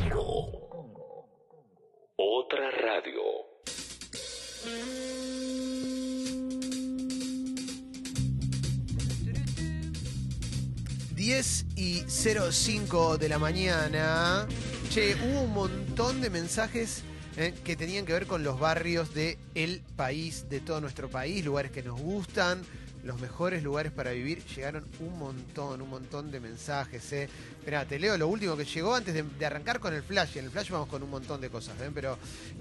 Congo. Congo. Otra radio. Diez y 05 de la mañana. Che, hubo un montón de mensajes eh, que tenían que ver con los barrios de el país, de todo nuestro país, lugares que nos gustan, los mejores lugares para vivir. Llegaron un montón, un montón de mensajes. Eh. Esperá, te leo lo último que llegó antes de, de arrancar con el flash. En el flash vamos con un montón de cosas, eh, pero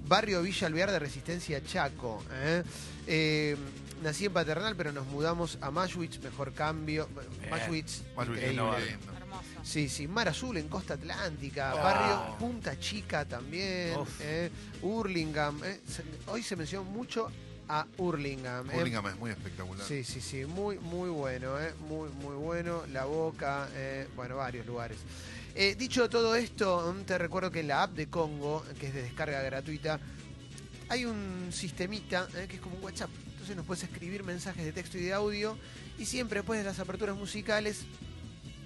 Barrio Villa Alvear de Resistencia Chaco. eh. Eh, nací en Paternal, pero nos mudamos a Mashwitz, mejor cambio. Mashwitz, increíble. Sí, sí, Mar Azul en Costa Atlántica, Oh. barrio Punta Chica también, eh, Hurlingham. eh, hoy se mencionó mucho a Hurlingham. eh. Hurlingham es muy espectacular. Sí, sí, sí, muy, muy bueno, eh, muy, muy bueno. La Boca, eh, bueno, varios lugares. Eh, dicho todo esto, mm, te recuerdo que en la app de Congo, que es de descarga gratuita, hay un sistemita eh, que es como un WhatsApp. Entonces nos puedes escribir mensajes de texto y de audio y siempre después de las aperturas musicales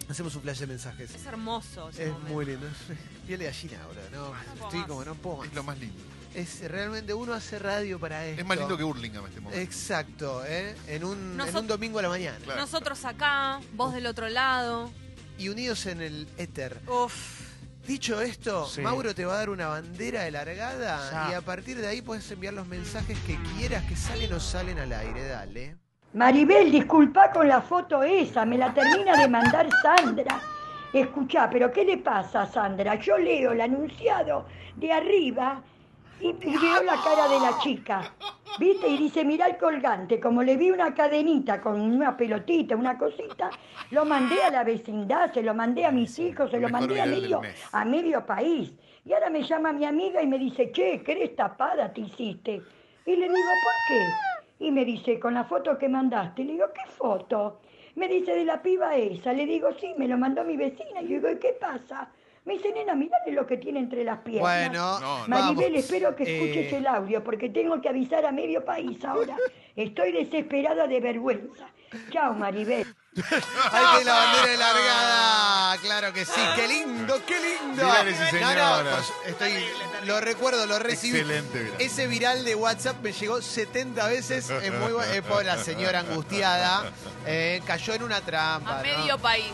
hacemos un flash de mensajes. Es hermoso ese Es momento. muy lindo. Piel de gallina ahora, ¿no? Estoy más. como no puedo más. Es lo más lindo. Es realmente uno hace radio para esto. Es más lindo que Hurlingham este momento. Exacto, ¿eh? En un, en un domingo a la mañana. Claro. Nosotros acá, vos del otro lado. Y unidos en el éter. Uf. Dicho esto, Sí. Mauro te va a dar una bandera de largada Ya. y a partir de ahí puedes enviar los mensajes que quieras que salen o salen al aire. Dale. Maribel, disculpa con la foto esa, me la termina de mandar Sandra. Escuchá, pero ¿qué le pasa a Sandra? Yo leo el anunciado de arriba y, veo la cara de la chica. ¿Viste? Y dice, mirá el colgante. Como le vi una cadenita con una pelotita, una cosita, lo mandé a la vecindad, se lo mandé a mis hijos, se lo Mejor mandé a medio, a medio país. Y ahora me llama mi amiga y me dice, che, ¿qué eres tapada te hiciste? Y le digo, ¿por qué? Y me dice, con la foto que mandaste. Le digo, ¿qué foto? Me dice, de la piba esa. Le digo, sí, me lo mandó mi vecina. Y yo digo, ¿y qué pasa? Me dice, nena, mirale lo que tiene entre las piernas. Bueno, No, no. Maribel, vamos. espero que escuches Eh, el audio porque tengo que avisar a medio país ahora. Estoy desesperada de vergüenza. Chao, Maribel. Ahí tiene la bandera de largada. Claro que sí. Qué lindo, qué lindo. Y No, no, pues, estoy, lo recuerdo, lo recibí. Excelente viral. Ese viral de WhatsApp me llegó 70 veces. Es muy eh, por la señora angustiada. Eh, cayó en una trampa. A ¿no? medio país.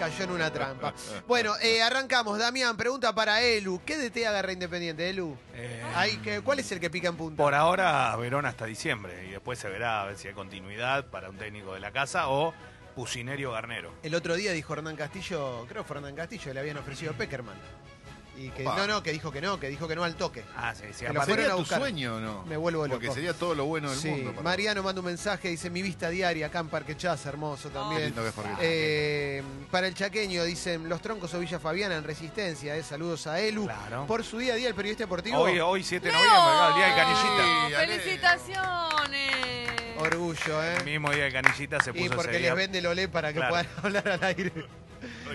Cayó en una trampa. Bueno, eh, arrancamos. Damián, pregunta para Elu. ¿Qué DT agarra Independiente, Elu? Eh, Ay, ¿qué- ¿Cuál es el que pica en punta? por ahora, Verón hasta diciembre. Y después se verá a ver si hay continuidad para un técnico de la casa o Pusinerio Garnero. El otro día dijo Hernán Castillo, creo que fue Hernán Castillo, le habían ofrecido a Peckerman. Y que Opa. no, no, que dijo que no, que dijo que no al toque. Ah, sí, sí. Que lo fueron ¿Sería a tu buscar. sueño o no? Me vuelvo loco. Porque sería todo lo bueno del Sí, mundo. para- Mariano manda un mensaje, dice mi vista diaria acá en Parque Chas, hermoso Qué también. lindo que es. Eh, para el chaqueño dicen los troncos o Villa Fabiana en resistencia, eh, saludos a Elu. Claro. Por su día a día el periodista deportivo. Hoy, hoy 7 de noviembre, claro, el día de Canillita. Sí. ¡Felicitaciones! Orgullo, eh. El mismo día de Canillita se puso Y porque ese les día. vende el olé para que Claro. puedan hablar al aire.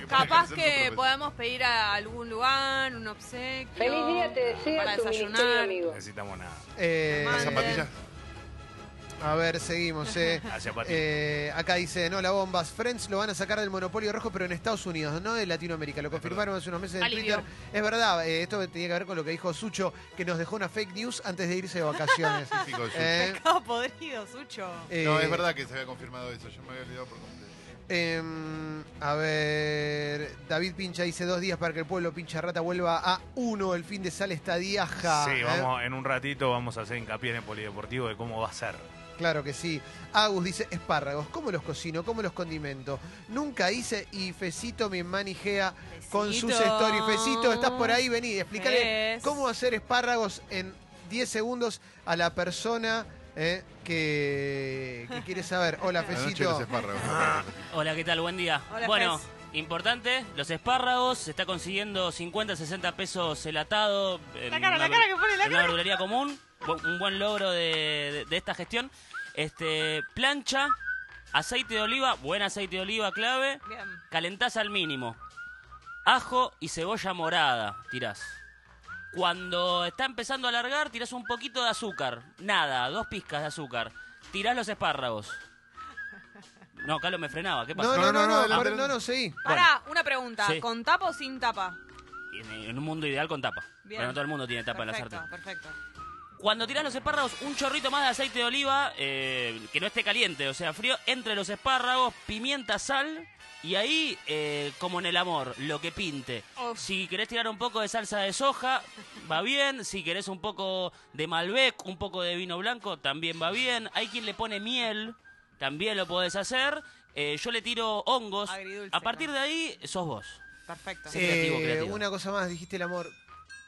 Capaz que podamos pedir a algún lugar, un obsequio. Feliz día te desea para tu desayunar. amigo. Necesitamos nada. Eh, ¿Las zapatillas? a ver, seguimos, eh. Eh, acá dice, no, la bombas. Friends lo van a sacar del monopolio rojo, pero en Estados Unidos, no de Latinoamérica. Lo confirmaron hace unos meses en Alivio. Twitter. Es verdad, eh, esto tenía que ver con lo que dijo Sucho, que nos dejó una fake news antes de irse de vacaciones. Típico Sucho. Eh, podrido, Sucho. No, es verdad que se había confirmado eso. Yo me había olvidado por completo. Em, a ver, David Pincha dice dos días para que el pueblo pincha rata vuelva a uno. El fin de sal está diaja. Sí, ¿eh? vamos, en un ratito vamos a hacer hincapié en el polideportivo de cómo va a ser. Claro que sí. Agus dice espárragos, ¿cómo los cocino? ¿Cómo los condimento? Nunca hice y Fecito me manijea con sus Fecito. stories. Fecito, estás por ahí, vení, explícale cómo hacer espárragos en 10 segundos a la persona eh, que, que quiere saber. Hola, la Fecito. los espárragos. Hola, ¿qué tal? Buen día. Hola, bueno, Fez. importante, los espárragos, se está consiguiendo 50, 60 pesos el atado. en La cara, la una cara ver- que pone la en una cara. verdulería común. Un buen logro de, de- de esta gestión. Este, plancha, aceite de oliva, buen aceite de oliva clave, Bien. calentás al mínimo. Ajo y cebolla morada, tirás. Cuando está empezando a alargar, tirás un poquito de azúcar. Nada, dos pizcas de azúcar. Tirás los espárragos. No, Carlos me frenaba, ¿qué pasa? No, no, no, no, no, no, adelante. seguí. Pará, una pregunta. Sí. ¿con tapa o sin tapa? En, un mundo ideal con tapa. Bien. Pero no todo el mundo tiene tapa en la sartén. perfecto. Cuando tirás los espárragos, un chorrito más de aceite de oliva, eh, que no esté caliente, o sea, frío, entre los espárragos, pimienta, sal, y ahí, eh, como en el amor, lo que pinte. Uf. Si querés tirar un poco de salsa de soja, va bien. Si querés un poco de Malbec, un poco de vino blanco, también va bien. Hay quien le pone miel, también lo podés hacer. Eh, yo le tiro hongos. Agridulce, A partir ¿no? de ahí, sos vos. Perfecto. Sí. creativo, Eh, creativo. Una cosa más, dijiste el amor.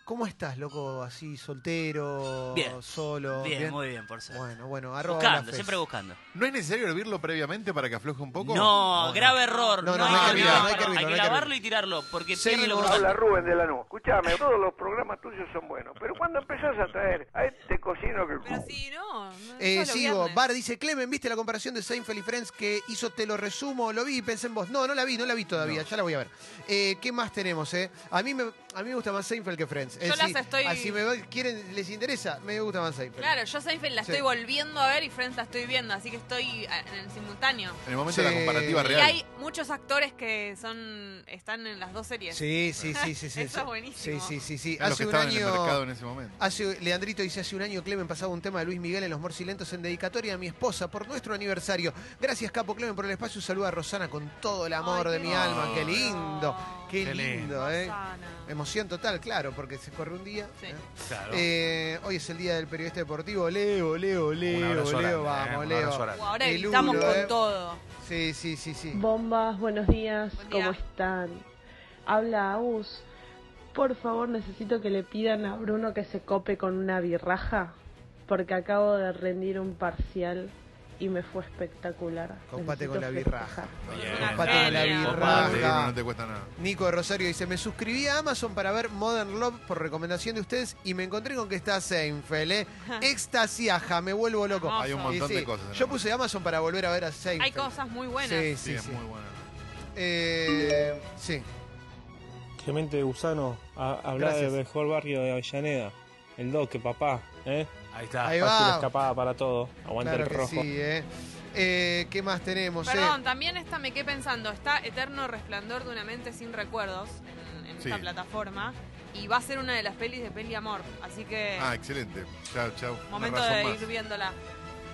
¿Cómo estás, loco? ¿Así, soltero? Bien. ¿Solo? Bien, muy bien, por ser. Bueno, bueno, arroba buscando, siempre buscando. ¿No es necesario hervirlo previamente para que afloje un poco? No, grave error. No, No, no, no hay que hervirlo, no hay que hervirlo, hay que lavarlo y tirarlo porque Seguimos. pierde lo Habla crocante. Rubén de Lanús. Escuchame, todos los programas tuyos son buenos, pero cuando empezás a traer a este cocino que... Pero si no, no Eh, sigo, viernes. Bar dice, Clemen, ¿viste la comparación de Seinfeld y Friends que hizo Te lo resumo? Lo vi y pensé en vos. No, no la vi, no la vi todavía, ya la voy a ver. Eh, ¿Qué más tenemos, eh? A mí me, a mí me gusta más Seinfeld que Friends. Yo las sí, estoy- Así me va- quieren, les interesa, me gusta más Seinfeld. Claro, yo Seinfeld la Sí. estoy volviendo a ver y Friends la estoy viendo, así que estoy en el simultáneo. En el momento de Sí. la comparativa Y real. hay muchos actores que son están en las dos series. Sí, sí, sí, sí. sí Eso sí. es buenísimo. Sí, sí, sí. sí. a los que Hace un estaban en el año... mercado en ese momento. Hace, Leandrito dice, hace un año Clemen pasaba un tema de Luis Miguel en Los Morcilentos en dedicatoria a mi esposa por nuestro aniversario. Gracias, Capo Clemen, por el espacio. Un saludo a Rosana con todo el amor Ay, de qué mi alma. Qué lindo. lindo, qué, Qué lindo. ¿eh? Rosana. Emoción total, claro, porque se corre un día. Sí. ¿eh? Claro. Eh, hoy es el día del periodista deportivo. Leo, Leo, Leo, Leo, grande, vamos, eh, un Leo. ahora Lulo, con eh. todo. Sí, sí, sí, sí. Bombas, buenos días, Buen día. ¿cómo están? Habla Agus. Por favor, necesito que le pidan a Bruno que se cope con una birraja, porque acabo de rendir un parcial y me fue espectacular. Compate con la birraja. Compate con la birraja. No te cuesta nada. Nico de Rosario dice, me suscribí a Amazon para ver Modern Love por recomendación de ustedes y me encontré con que está Seinfeld, ¿eh? Extasiaja, me vuelvo loco. Hay un montón sí, de cosas. Yo puse Amazon para volver a ver a Seinfeld. Hay cosas muy buenas. Sí, Sí, sí, es sí. muy bueno. Eh, sí. Clemente Gusano, habla del mejor barrio de Avellaneda. El doque, papá. ¿eh? Ahí está. Ahí Fácil va. escapada para todo. Aguanta Claro el que rojo. sí, ¿eh? Eh, ¿Qué más tenemos? eh? Perdón, también esta me quedé pensando, está Eterno Resplandor de una mente sin recuerdos en, en Sí. esta plataforma y va a ser una de las pelis de Peli Amor, así que Ah, excelente. Chao, chao. Momento de más. ir viéndola.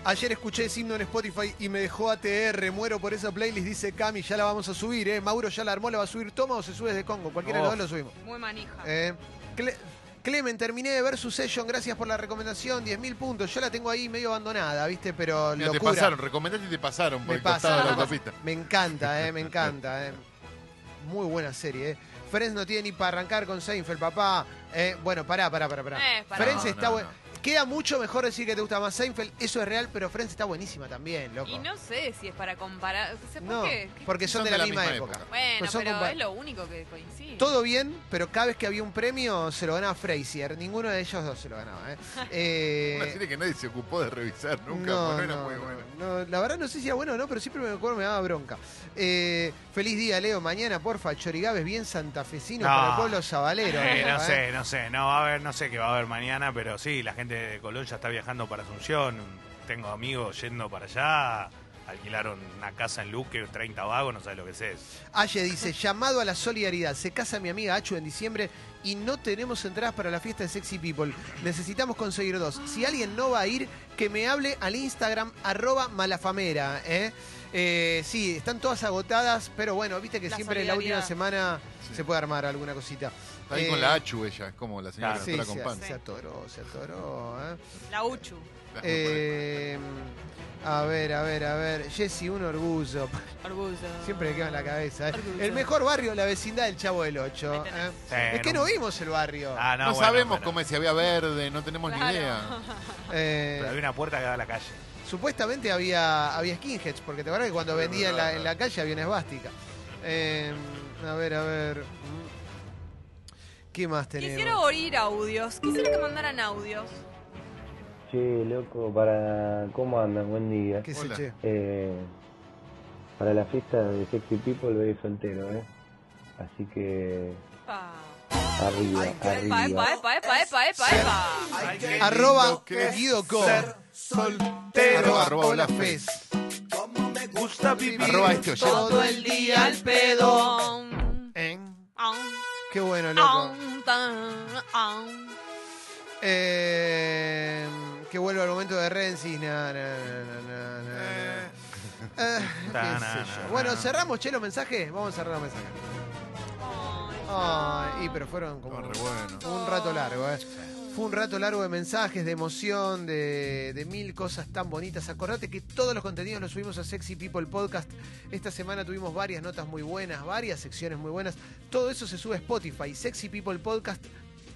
Ayer escuché ese himno en Spotify y me dejó ATR. Muero por esa playlist, dice Cami. Ya la vamos a subir, ¿eh? Mauro ya la armó, la va a subir. Toma o se sube desde Congo. Cualquiera de los Oh. dos lo subimos. Muy manija. Eh, Cle- Clemen, terminé de ver su session. Gracias por la recomendación. 10.000 puntos. Yo la tengo ahí medio abandonada, ¿viste? Pero Mira, te locura. pasaron, recomendaste y te pasaron por Me el costado de la autopista. Me encanta, eh, me encanta. eh. Muy buena serie, eh. Friends no tiene ni para arrancar con Seinfeld, papá. Eh, bueno, pará, pará, pará. pará. Eh, pará. Friends No, está no, bueno. no. Queda mucho mejor decir que te gusta más Seinfeld, eso es real, pero Friends está buenísima también, loco. Y no sé si es para comparar. ¿Por No, porque son, de la, misma, época. Bueno, Pues pero es lo único que coincide. Todo bien, pero cada vez que había un premio se lo ganaba Frazier. Ninguno de ellos dos se lo ganaba. ¿eh? Eh, Una serie que nadie se ocupó de revisar nunca, no, porque no era no, muy no, buena. no, la verdad no sé si era bueno o no, pero siempre me acuerdo me daba bronca. Eh, feliz día, Leo. Mañana, porfa, Chorigaves bien santafesino No. para el pueblo sabalero. Eh, no sé, no sé, no va a haber, no sé qué va a haber mañana, pero sí, la gente de Colón ya está viajando para Asunción. Tengo amigos yendo para allá, alquilaron una casa en Luque, 30 vagos, no sabes lo que es. Aye dice, llamado a la solidaridad. Se casa mi amiga Achu en diciembre y no tenemos entradas para la fiesta de Sexy People. Necesitamos conseguir dos. Si alguien no va a ir, que me hable al Instagram arroba malafamera. ¿eh? Eh, sí, están todas agotadas, pero bueno, viste que La siempre en la última semana Sí. se puede armar alguna cosita. Está ahí Eh, con la Achu ella, es como la señora Claro. que Sí, la se, acompaña. se atoró, se atoró. ¿eh? La Uchu. Eh, a ver, a ver, a ver. Jessy, un orgullo. Orgullo. Siempre me queda en la cabeza. ¿eh? Orgullo. El mejor barrio, la vecindad del Chavo del Ocho. Ahí tenés. ¿eh? Sí, Es que no- vimos el barrio. Ah, no, No, bueno, sabemos pero- cómo es, si había verde, no tenemos Claro. ni idea. Eh, Pero había una puerta que da a la calle. supuestamente había, había skinheads, porque te acuerdas que cuando vendía en la, verdad. en la calle había una esvástica. Eh, a ver, a ver. ¿Qué más tenemos? Quisiera oír audios. Quisiera que mandaran audios. Che, loco, para... ¿Cómo andan? Buen día. ¿Qué che? Eh, para la fiesta de Sexy People voy soltero, ¿eh? Así que... Pa. Arriba, Epa, arriba. epa, epa, epa, epa, epa, epa. Arroba Guido Co. soltero. Arroba Arroba Hola Fez. Arroba este oyente. todo el día al pedo. Eh, Qué bueno, loco. Aum, tan, aum. Eh, que vuelva al momento de Renzi. Na, na, na, na, na, na. Eh, qué sé yo. na. Bueno, cerramos, Chelo, mensaje. Vamos a cerrar los mensajes. Ay, y pero fueron como Re bueno. un rato largo, ¿eh? Fue un rato largo de mensajes, de emoción, de, de mil cosas tan bonitas. Acordate que todos los contenidos los subimos a Sexy People Podcast. Esta semana tuvimos varias notas muy buenas, varias secciones muy buenas. Todo eso se sube a Spotify, Sexy People Podcast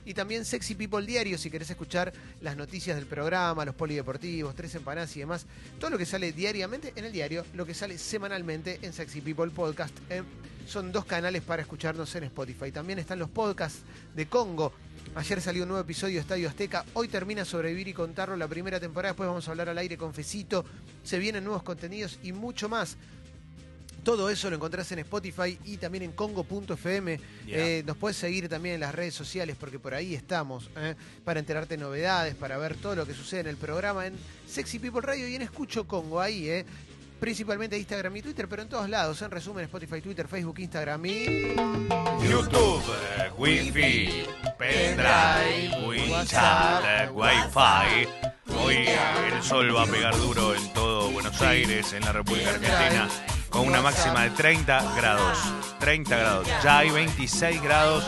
y también Sexy People Diario si querés escuchar las noticias del programa, los polideportivos, tres empanadas y demás. Todo lo que sale diariamente en el diario, lo que sale semanalmente en Sexy People Podcast. ¿eh? Son dos canales para escucharnos en Spotify. También están los podcasts de Congo. Ayer salió un nuevo episodio de Estadio Azteca. Hoy termina Sobrevivir y Contarlo la primera temporada. Después vamos a hablar al aire con Fecito. Se vienen nuevos contenidos y mucho más. Todo eso lo encontrás en Spotify y también en congo.fm. Yeah. Eh, nos puedes seguir también en las redes sociales porque por ahí estamos ¿eh? para enterarte de novedades, para ver todo lo que sucede en el programa en Sexy People Radio y en Escucho Congo ahí, ¿eh? principalmente Instagram y Twitter, pero en todos lados. En resumen, Spotify, Twitter, Facebook, Instagram y... YouTube, Wi-Fi, pendrive, Wi-Fi. Hoy el sol va a pegar duro en todo Buenos Aires, en la República Argentina, con una máxima de 30 grados. 30 grados. Ya hay 26 grados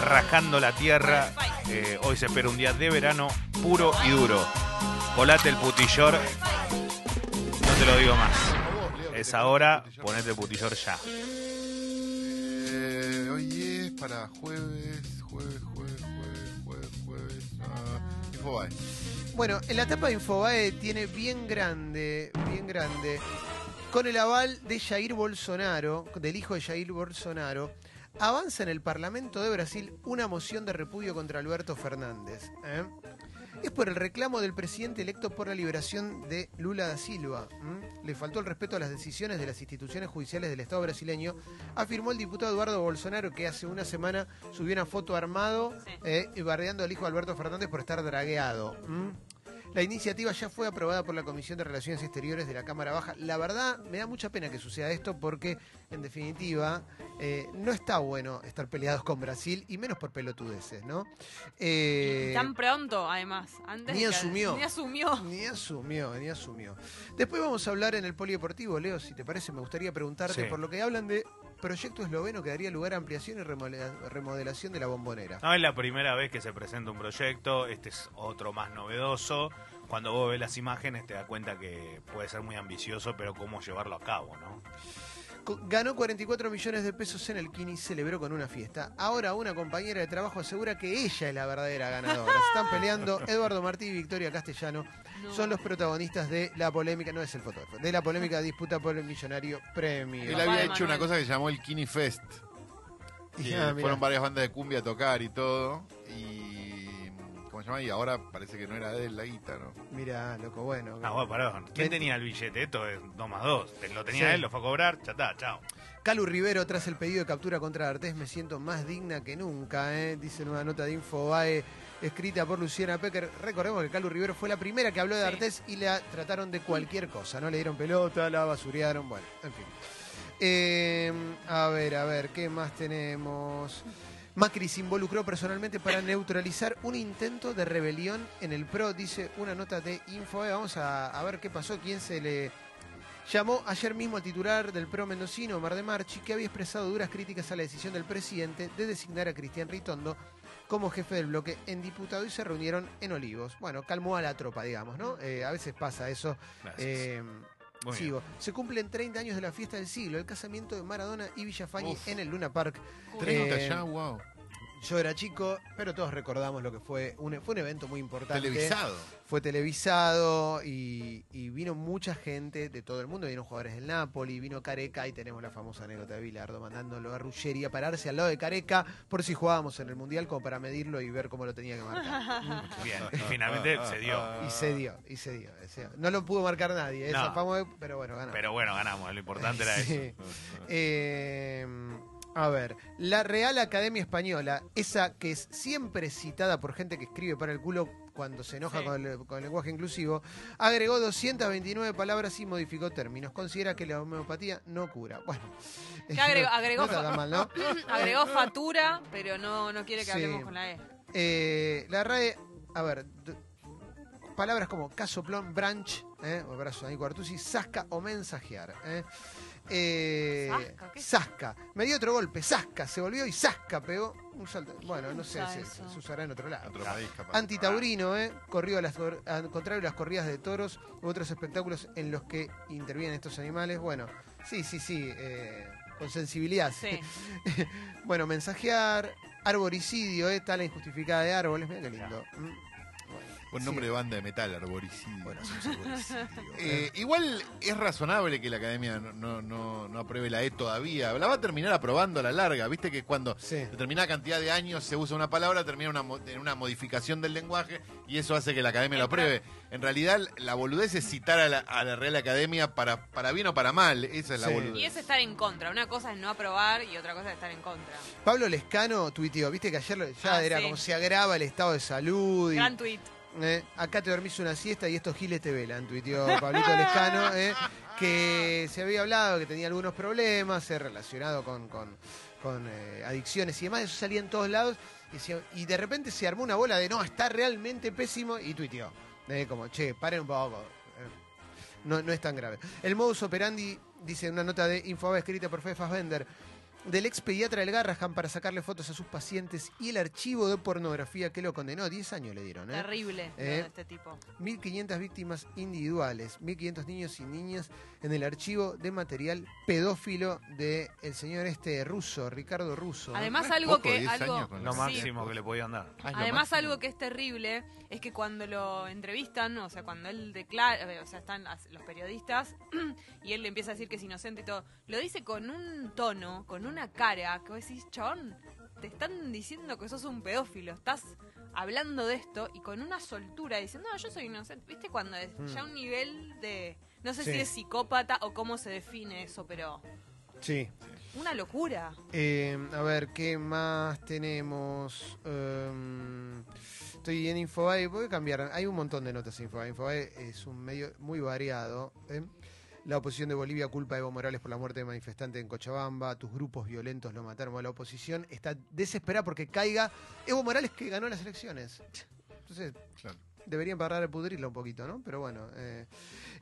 rajando la tierra. Eh, hoy se espera un día de verano puro y duro. Colate el putillor. No te lo digo más. Es ahora, ponete el putillor ya. Eh, hoy es para jueves, jueves, jueves, jueves, jueves, jueves. ah, Infobae. Bueno, en la tapa de Infobae tiene bien grande, bien grande, con el aval de Jair Bolsonaro, del hijo de Jair Bolsonaro, avanza en el Parlamento de Brasil una moción de repudio contra Alberto Fernández. ¿eh? Es por el reclamo del presidente electo por la liberación de Lula da Silva. ¿m? Le faltó el respeto a las decisiones de las instituciones judiciales del Estado brasileño, afirmó el diputado Eduardo Bolsonaro, que hace una semana subió una foto armado eh, y bardeando al hijo de Alberto Fernández por estar dragueado. ¿m? La iniciativa ya fue aprobada por la Comisión de Relaciones Exteriores de la Cámara Baja. La verdad, me da mucha pena que suceda esto porque, en definitiva, eh, no está bueno estar peleados con Brasil y menos por pelotudeces, ¿no? Eh, Tan pronto, además. Antes ni que- asumió. Ni asumió. Ni asumió, ni asumió. Después vamos a hablar en el polideportivo, Leo, si te parece, me gustaría preguntarte Sí. por lo que hablan de proyecto esloveno que daría lugar a ampliación y remodela- remodelación de la bombonera. No es la primera vez que se presenta un proyecto, este es otro más novedoso. Cuando vos ves las imágenes te das cuenta que puede ser muy ambicioso, pero cómo llevarlo a cabo, ¿no? Ganó 44 millones de pesos en el Kini y celebró con una fiesta. Ahora una compañera de trabajo asegura que ella es la verdadera ganadora. Se están peleando Eduardo Martí y Victoria Castellano. Son los protagonistas de la polémica, no es el fotógrafo, de la polémica disputa por el millonario premio. Él había hecho una cosa que llamó el Kini Fest. Y, ah, fueron varias bandas de cumbia a tocar y todo. Y. ¿Cómo se llama? Y ahora parece que no era de él la guita, ¿no? Mira, loco, bueno. Ah, bueno, perdón. ¿Quién tenía el billete? Esto es 2 más 2. Lo tenía Sí. él, lo fue a cobrar, ya está, chao. Calu Rivero, tras el pedido de captura contra Artés, me siento más digna que nunca, ¿eh? dice en una nota de Infobae escrita por Luciana Pecker. Recordemos que Calu Rivero fue la primera que habló de Artés y la trataron de cualquier cosa, ¿no? Le dieron pelota, la basurearon, bueno, en fin. Eh, a ver, a ver, ¿qué más tenemos? Macri se involucró personalmente para neutralizar un intento de rebelión en el PRO, dice una nota de Infobae. Vamos a, a ver qué pasó, quién se le Llamó ayer mismo al titular del PRO mendocino, Omar de Marchi, que había expresado duras críticas a la decisión del presidente de designar a Cristian Ritondo como jefe del bloque en diputado y se reunieron en Olivos. Bueno, calmó a la tropa, digamos, ¿no? Eh, a veces pasa eso. Gracias. Eh, Muy sigo. Se cumplen 30 años de la fiesta del siglo, el casamiento de Maradona y Villafañe Uf. en el Luna Park. 30 Eh, ya, wow. Yo era chico, pero todos recordamos lo que fue un, fue un evento muy importante. Televisado. Fue televisado y, y vino mucha gente de todo el mundo. Vino jugadores del Napoli, vino Careca y tenemos la famosa anécdota de Bilardo mandándolo a Ruggeri a pararse al lado de Careca por si jugábamos en el Mundial como para medirlo y ver cómo lo tenía que marcar. Bien, y finalmente se dio. y se dio, y se dio. no lo pudo marcar nadie, esa fama, pero bueno, ganó. Pero bueno, ganamos, lo importante era Sí. eso. Eh, a ver, la Real Academia Española, esa que es siempre citada por gente que escribe para el culo cuando se enoja Sí. con, el, con el lenguaje inclusivo, agregó 229 palabras y modificó términos. Considera que la homeopatía no cura. Bueno, ¿Qué agregó? no- agregó no mal, ¿no? Agregó fatura, pero no, no quiere que Sí. hablemos con la E. Eh, la RAE, a ver, palabras como casoplón, branch, eh, o brazo ahí, Cuartusi, zasca o mensajear. Eh. Eh, zasca. Me dio otro golpe, zasca, se volvió y zasca, pegó un salto. Bueno, no sé, se, se usará en otro lado. Otro país, capaz. Antitaurino, ¿eh? corrió a las, al contrario de las corridas de toros u otros espectáculos en los que intervienen estos animales. Bueno, sí, sí, sí, eh, con sensibilidad. Sí. bueno, mensajear, arboricidio, ¿eh? tala injustificada de árboles, mira qué lindo. Mm. Buen Sí. nombre de banda de metal, arboricidio. Bueno, arboricidio. Eh, igual es razonable que la academia no, no, no, no apruebe la E todavía. La va a terminar aprobando a la larga. Viste que cuando Sí. determinada cantidad de años se usa una palabra, termina una, en una modificación del lenguaje y eso hace que la academia lo apruebe. En realidad, la boludez es citar a la, a la Real Academia para, para bien o para mal. Esa es la boludez. Y es estar en contra. Una cosa es no aprobar y otra cosa es estar en contra. Pablo Lescano tuiteó, viste que ayer ya Ah, era sí. como se agrava el estado de salud. Y, Gran tweet. Eh, acá te dormís una siesta y estos giles te velan, tuiteó Pablito Lescano, eh, que se había hablado que tenía algunos problemas eh, relacionados con, con- con, eh, adicciones y demás, eso salía en todos lados, y, se- y de repente se armó una bola de no, está realmente pésimo, y tuiteó, eh, como, che, paren un poco, no, no es tan grave. El modus operandi, dice en una nota de Infobae escrita por Fede Fassbender, del ex pediatra del Garrahan para sacarle fotos a sus pacientes y el archivo de pornografía que lo condenó. 10 años le dieron, ¿eh? Terrible Eh, de este tipo. 1.500 víctimas individuales, 1.500 niños y niñas en el archivo de material pedófilo del el señor este ruso, Ricardo Russo. Además, algo poco, que. 10 Algo, Lo Sí. máximo que le podían dar. Además, algo que es terrible es que cuando lo entrevistan, o sea, cuando él declara, eh, o sea, están los periodistas y él le empieza a decir que es inocente y todo, lo dice con un tono, con una cara, que vos decís, chabón, te están diciendo que sos un pedófilo, estás hablando de esto y con una soltura diciendo, no, yo soy inocente. ¿Viste cuando es Mm. ya un nivel de. No sé Sí. si es psicópata o cómo se define eso, pero. Sí. Una locura. Eh, a ver, ¿qué más tenemos? Em, estoy en Infobae, voy a cambiar. Hay un montón de notas en Infobae. Infobae es un medio muy variado. ¿eh? La oposición de Bolivia culpa a Evo Morales por la muerte de manifestantes en Cochabamba. Tus grupos violentos lo mataron a la oposición. Está desesperada porque caiga Evo Morales que ganó las elecciones. Entonces, Claro. deberían parar de pudrirla un poquito, ¿no? Pero bueno. eh.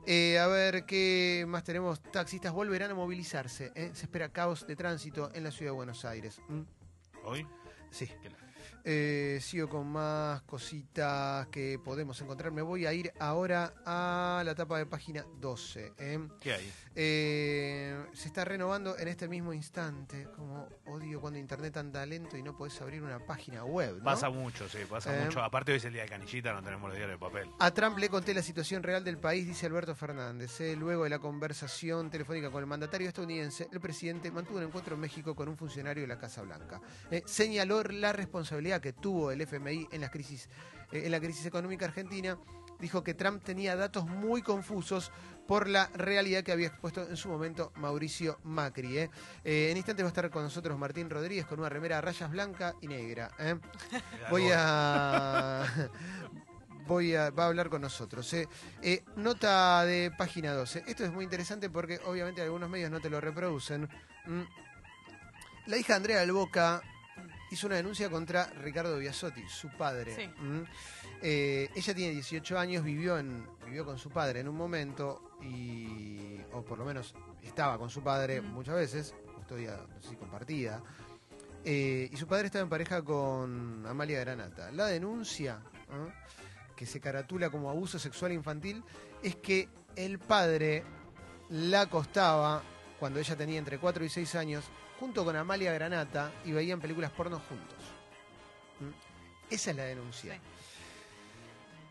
Eh, a ver, ¿qué más tenemos? Taxistas volverán a movilizarse. ¿eh? Se espera caos de tránsito en la ciudad de Buenos Aires. ¿Mm? ¿Hoy? Sí. Eh, sigo con más cositas que podemos encontrar. Me voy a ir ahora a la etapa de página 12. ¿eh? ¿Qué hay? Eh, se está renovando en este mismo instante. Como odio cuando internet anda lento y no podés abrir una página web. ¿no? Pasa mucho, sí, pasa mucho. Aparte hoy es el día de canillita, no tenemos los diarios de papel. A Trump le conté la situación real del país, dice Alberto Fernández. Luego de la conversación telefónica con el mandatario estadounidense, el presidente mantuvo un encuentro en México con un funcionario de la Casa Blanca. Señaló la responsabilidad que tuvo el FMI en, las crisis, eh, en la crisis económica argentina. Dijo que Trump tenía datos muy confusos por la realidad que había expuesto en su momento Mauricio Macri. ¿eh? Eh, en instantes va a estar con nosotros Martín Rodríguez con una remera a rayas blanca y negra. ¿eh? Voy a. Voy a, va a hablar con nosotros. nota de página 12. Esto es muy interesante porque obviamente algunos medios no te lo reproducen. Mm. La hija Andrea del Boca hizo una denuncia contra Ricardo Biasotti, su padre. Sí. Mm. Eh, ella tiene 18 años, vivió, en, vivió con su padre en un momento, y, o por lo menos estaba con su padre Mm. muchas veces, custodia, no sé si compartida. Eh, y su padre estaba en pareja con Amalia Granata. La denuncia, ¿ah? que se caratula como abuso sexual infantil, es que el padre la acostaba cuando ella tenía entre 4 y 6 años, junto con Amalia Granata, y veían películas porno juntos. ¿Mm? Esa es la denuncia. Sí.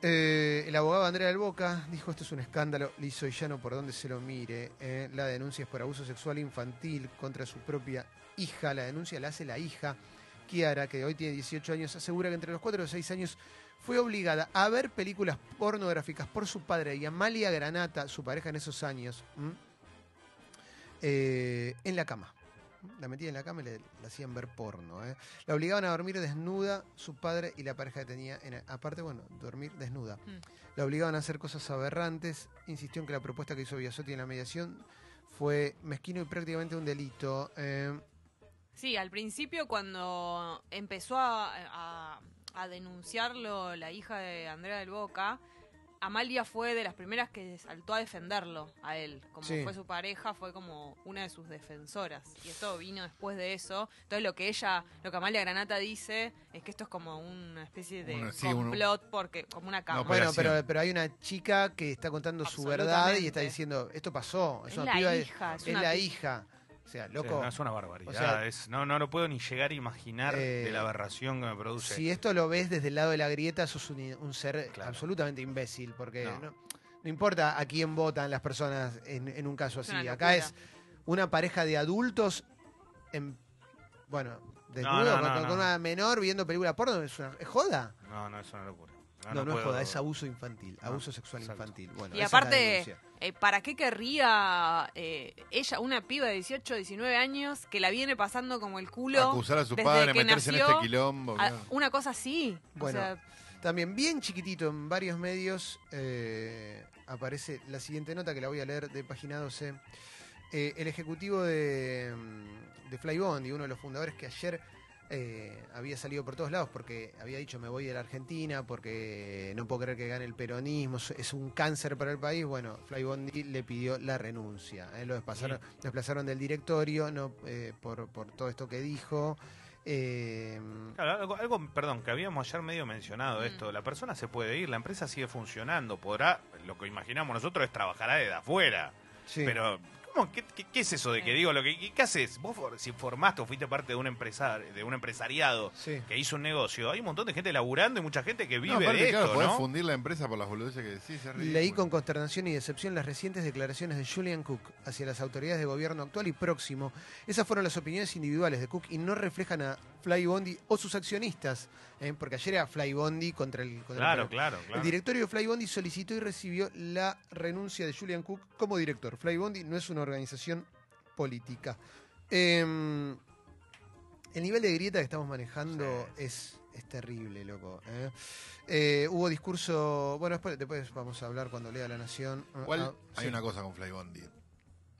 Eh, el abogado Andrea del Boca dijo esto es un escándalo liso y llano por donde se lo mire. eh. La denuncia es por abuso sexual infantil contra su propia hija. La denuncia la hace la hija, Kiara, que hoy tiene 18 años. Asegura que entre los 4 y 6 años fue obligada a ver películas pornográficas por su padre y Amalia Granata, su pareja en esos años. Eh, en la cama. La metían en la cama y le, le hacían ver porno. ¿eh? La obligaban a dormir desnuda su padre y la pareja que tenía. En, aparte, bueno, dormir desnuda. Mm. La obligaban a hacer cosas aberrantes. Insistió en que la propuesta que hizo Biasotti en la mediación fue mezquino y prácticamente un delito. Eh, Sí, al principio cuando empezó a, a- a denunciarlo la hija de Andrea del Boca, Amalia fue de las primeras que saltó a defenderlo a él. Como Sí. fue su pareja, fue como una de sus defensoras. Y esto vino después de eso. Entonces lo que ella, lo que Amalia Granata dice es que esto es como una especie de Una- sí, un- complot porque como una cama. bueno, pero, pero hay una chica que está contando su verdad y está diciendo, esto pasó. Es una la piba, hija, es es una la hija. Sí, loco. no, es una barbaridad. O sea, es- no, no lo puedo ni llegar a imaginar Eh, de la aberración que me produce. Si esto lo ves desde el lado de la grieta, sos un, un ser absolutamente imbécil, porque no. No. no importa a quién votan las personas en, en un caso así. Acá es una pareja de adultos, en, bueno, desnudo, no, con, no, con no. una menor viendo película porno, es, una, es joda. No, no, es una locura. No, no, es joda, es abuso infantil, No, abuso sexual exacto. infantil. Bueno, Y aparte, eh, ¿para qué querría eh, ella, una piba de 18, 19 años, que la viene pasando como el culo? Acusar a su desde padre, que meterse en nació, este quilombo. a- una cosa así. Bueno, o sea, También bien chiquitito en varios medios eh, aparece la siguiente nota que la voy a leer de página 12. Eh, el ejecutivo de, mm, de Flybondi, uno de los fundadores que ayer eh, había salido por todos lados porque había dicho me voy de la Argentina porque no puedo creer que gane el peronismo, es- un cáncer para el país. Bueno, Flybondi le pidió la renuncia. eh, lo desplazaron, desplazaron del directorio no, eh, por, por todo esto que dijo. Eh, Claro, algo, algo, perdón, que habíamos ayer medio mencionado Mm. esto. La persona se puede ir, la empresa sigue funcionando, podrá, lo que imaginamos nosotros es trabajará desde afuera. sí. Pero, ¿cómo? ¿Qué, qué, qué es eso de que Sí. digo lo que qué, qué haces? Vos si formaste o fuiste parte de un empresar, de un empresariado Sí. que hizo un negocio, hay un montón de gente laburando y mucha gente que vive No, aparte, de claro, esto, podés ¿no? fundir la empresa por las boludeces que decís. es. Leí con consternación y decepción las recientes declaraciones de Julian Cook hacia las autoridades de gobierno actual y próximo. Esas fueron las opiniones individuales de Cook y no reflejan a Flybondi o sus accionistas, ¿eh? porque ayer era Flybondi contra el contra el Claro, claro, El claro. directorio de Flybondi solicitó y recibió la renuncia de Julian Cook como director. Flybondi no es una organización política. Em, el nivel de grieta que estamos manejando es, es terrible, loco. ¿eh? Eh, hubo discurso. Bueno, después, después vamos a hablar cuando lea La Nación. Igual Ah, hay sí. una cosa con Flybondi.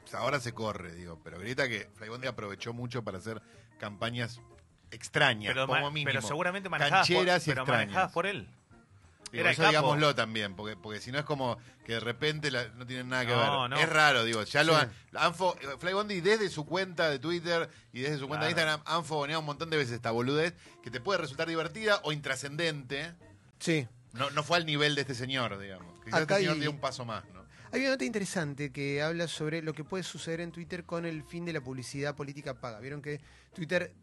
O sea, ahora se corre, digo, pero grita que Flybondi aprovechó mucho para hacer campañas extrañas, Pero, como mínimo. pero seguramente manejadas por, y pero extrañas. manejadas por él. Digo, Era el eso capo. digámoslo también, porque, porque si no es como que de repente la- no tienen nada que No, ver. no. Es raro, digo. Ya lo Sí. han, han fo- Flybondi desde su cuenta de Twitter y desde su cuenta de. Instagram han fogoneado un montón de veces esta boludez que te puede resultar divertida o intrascendente. Sí. No, no fue al nivel de este señor, digamos. Quizás Acá este señor dio un paso más, ¿no? Hay una nota interesante que habla sobre lo que puede suceder en Twitter con el fin de la publicidad política paga. Vieron que Twitter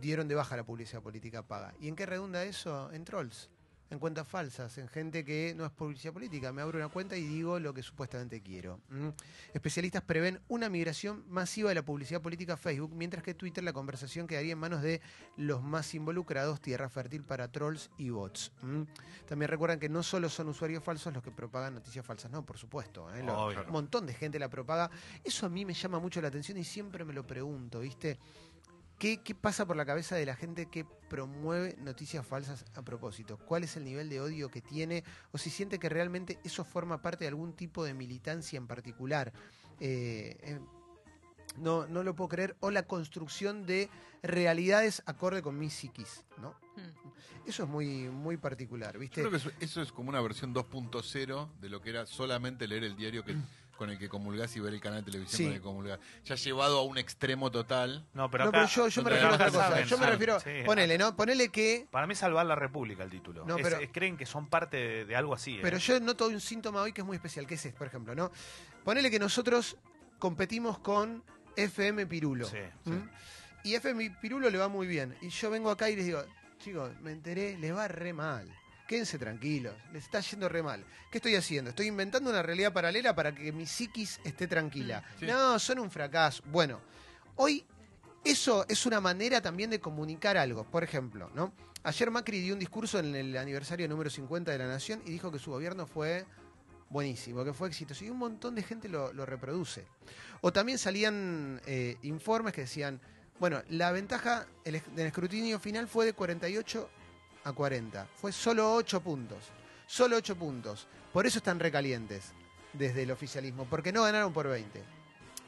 dieron de baja la publicidad política paga. ¿Y en qué redunda eso? En trolls, en cuentas falsas, en gente que no es publicidad política. Me abro una cuenta y digo lo que supuestamente quiero. ¿Mm? Especialistas prevén una migración masiva de la publicidad política a Facebook, mientras que Twitter la conversación quedaría en manos de los más involucrados, tierra fértil para trolls y bots. ¿Mm? También recuerdan que no solo son usuarios falsos los que propagan noticias falsas, no, por supuesto. ¿eh? Lo- un montón de gente la propaga. Eso a mí me llama mucho la atención y siempre me lo pregunto, ¿viste? ¿Qué, qué pasa por la cabeza de la gente que promueve noticias falsas a propósito? ¿Cuál es el nivel de odio que tiene? ¿O si siente que realmente eso forma parte de algún tipo de militancia en particular? Eh, eh, no, no lo puedo creer. O la construcción de realidades acorde con mi psiquis, ¿no? Hmm. Eso es muy, muy particular, ¿viste? Yo creo que eso, eso es como una versión 2.0 de lo que era solamente leer el diario que, con el que comulgás y ver el canal de televisión Sí. con el que comulgás. Ya llevado a un extremo total. No, pero no, acá, pero yo, yo me refiero a otra cosa. saben, Yo me refiero. sí. Ponele, ¿no? Ponele que. para mí es salvar la república el título. No, pero- es- creen que son parte de, de algo así. ¿eh? Pero yo noto un síntoma hoy que es muy especial, que es este, por ejemplo, ¿no? Ponele que nosotros competimos con FM Pirulo. Sí. Y FM Pirulo le va muy bien. Y yo vengo acá y les digo, chicos, me enteré, les va re mal. Quédense tranquilos, les está yendo re mal. ¿Qué estoy haciendo? Estoy inventando una realidad paralela para que mi psiquis esté tranquila. Sí. No, son un fracaso. Bueno, hoy eso es una manera también de comunicar algo. Por ejemplo, ¿no? Ayer Macri dio un discurso en el aniversario número 50 de la Nación y dijo que su gobierno fue buenísimo, que fue exitoso. Y un montón de gente lo, lo reproduce. O también salían eh, informes que decían, Bueno, la ventaja del escrutinio final fue de 48 a 40. Fue solo 8 puntos. Solo 8 puntos. Por eso están recalientes desde el oficialismo, porque no ganaron por 20.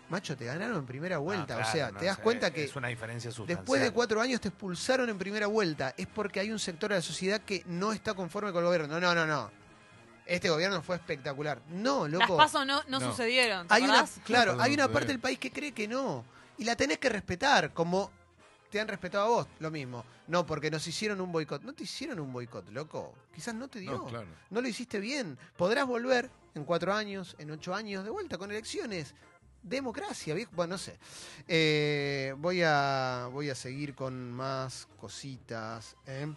Macho, te ganaron en primera vuelta. No, o sea, no te das cuenta que Es una diferencia sustancial. después de cuatro años te expulsaron en primera vuelta. Es porque hay un sector de la sociedad que no está conforme con el gobierno. No, no, no, no. Este gobierno fue espectacular. No, Las loco. pasos no, no, No. sucedieron. ¿te Hay una, acordás? claro, hay una parte del país que cree que no. Y la tenés que respetar, como te han respetado a vos, lo mismo. No, porque nos hicieron un boicot. No te hicieron un boicot, loco. Quizás no te dio. No, claro. No lo hiciste bien. Podrás volver en cuatro años, en ocho años, de vuelta con elecciones. Democracia, viejo. Bueno, no sé. Eh, voy, a, voy a seguir con más cositas. ¿eh?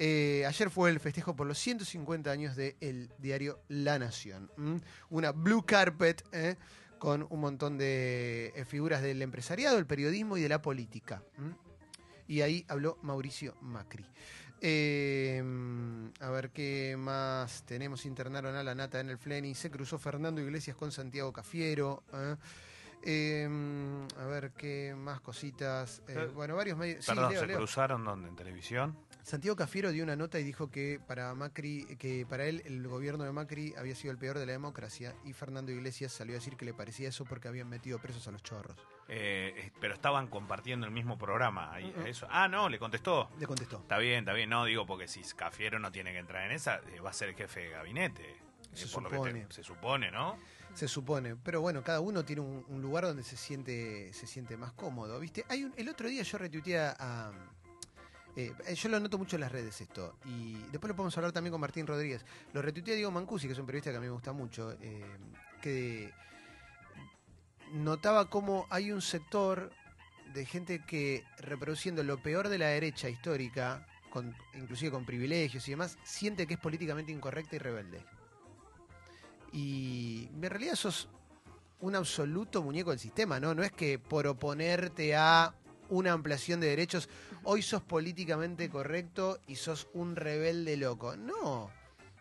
Eh, ayer fue el festejo por los 150 años del diario La Nación. ¿m? Una blue carpet ¿eh? Con un montón de eh, figuras del empresariado, el periodismo y de la política. Y ahí habló Mauricio Macri. Eh, a ver qué más tenemos. Internaron a la nata en el Fleni. Se cruzó Fernando Iglesias con Santiago Cafiero. ¿eh? Eh, a ver qué más cositas. Eh, Eh, bueno, varios medios. Sí, Perdón, Leo, ¿se Leo. cruzaron donde? ¿En televisión? Santiago Cafiero dio una nota y dijo que para Macri, que para él el gobierno de Macri había sido el peor de la democracia y Fernando Iglesias salió a decir que le parecía eso porque habían metido presos a los chorros. Eh, eh, pero estaban compartiendo el mismo programa. ahí, eso. Ah, no, le contestó. Le contestó. Está bien, está bien. No, digo porque si Cafiero no tiene que entrar en esa, eh, va a ser el jefe de gabinete. Eh, Se que supone. te- se supone, ¿no? Se supone, pero bueno, cada uno tiene un, lugar donde se siente, se siente más cómodo, ¿viste? Hay un- el otro día yo retuiteé a... eh, yo lo noto mucho en las redes esto, y después lo podemos hablar también con Martín Rodríguez. Lo retuiteé a Diego Mancusi, que es un periodista que a mí me gusta mucho, eh, que notaba cómo hay un sector de gente que reproduciendo lo peor de la derecha histórica, con, inclusive con privilegios y demás, siente que es políticamente incorrecta y rebelde. Y en realidad sos un absoluto muñeco del sistema, ¿no? No es que por oponerte a una ampliación de derechos, hoy sos políticamente correcto y sos un rebelde loco. No.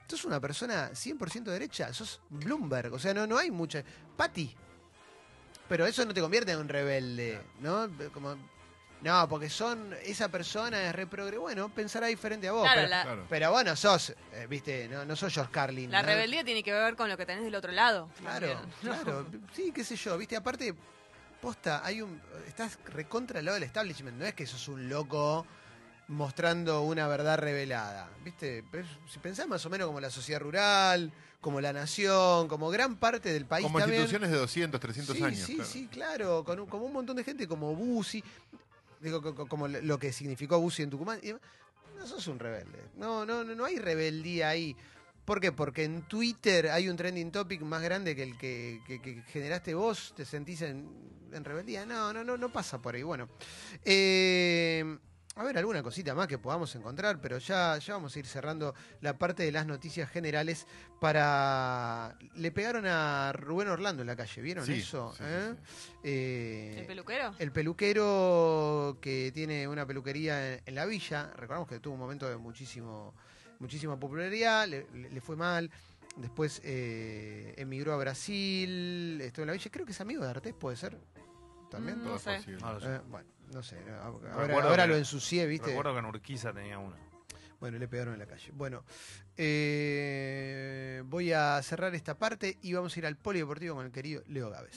Sos una persona 100% derecha, sos Bloomberg, o sea, no, no hay mucha... Pati. Pero eso no te convierte en un rebelde, ¿no? Como, no, porque son, esa persona es reprogre. Bueno, pensará diferente a vos. Claro, pero, la- Claro. pero bueno, sos, eh, viste, no, no sos George Carlin. La ¿no? rebeldía tiene que ver con lo que tenés del otro lado. Claro, claro. Sí, qué sé yo, viste, aparte, posta, hay un. Estás recontra al lado del establishment, no es que sos un loco mostrando una verdad revelada. ¿Viste? Si pensás más o menos como la sociedad rural, como la nación, como gran parte del país Como también. instituciones de 200, 300 sí, años. Sí, claro. sí, claro, con un- como un montón de gente como Bussi, como lo que significó Bussi en Tucumán. No sos un rebelde. No, no, no, no hay rebeldía ahí. ¿Por qué? Porque en Twitter hay un trending topic más grande que el que, generaste vos, te sentís en, en rebeldía. No, no, no, no pasa por ahí. Bueno. Eh, a ver, alguna cosita más que podamos encontrar, pero ya, ya vamos a ir cerrando la parte de las noticias generales para... Le pegaron a Rubén Orlando en la calle, ¿vieron Sí, eso? sí, sí, eh? Eh, ¿El peluquero? el peluquero que tiene una peluquería en, en la villa, recordamos que tuvo un momento de muchísimo, muchísima popularidad, le, le- le fue mal. Después eh, emigró a Brasil, estuvo en la villa. Creo que es amigo de Artés, puede ser. También. Mm, Todo no lo sé. Eh, bueno, no sé. Ahora, Recuerdo ahora que- lo ensucié, ¿viste? Recuerdo que en Urquiza tenía una. Bueno, le pegaron en la calle. Bueno, eh, voy a cerrar esta parte y vamos a ir al polideportivo con el querido Leo Gávez.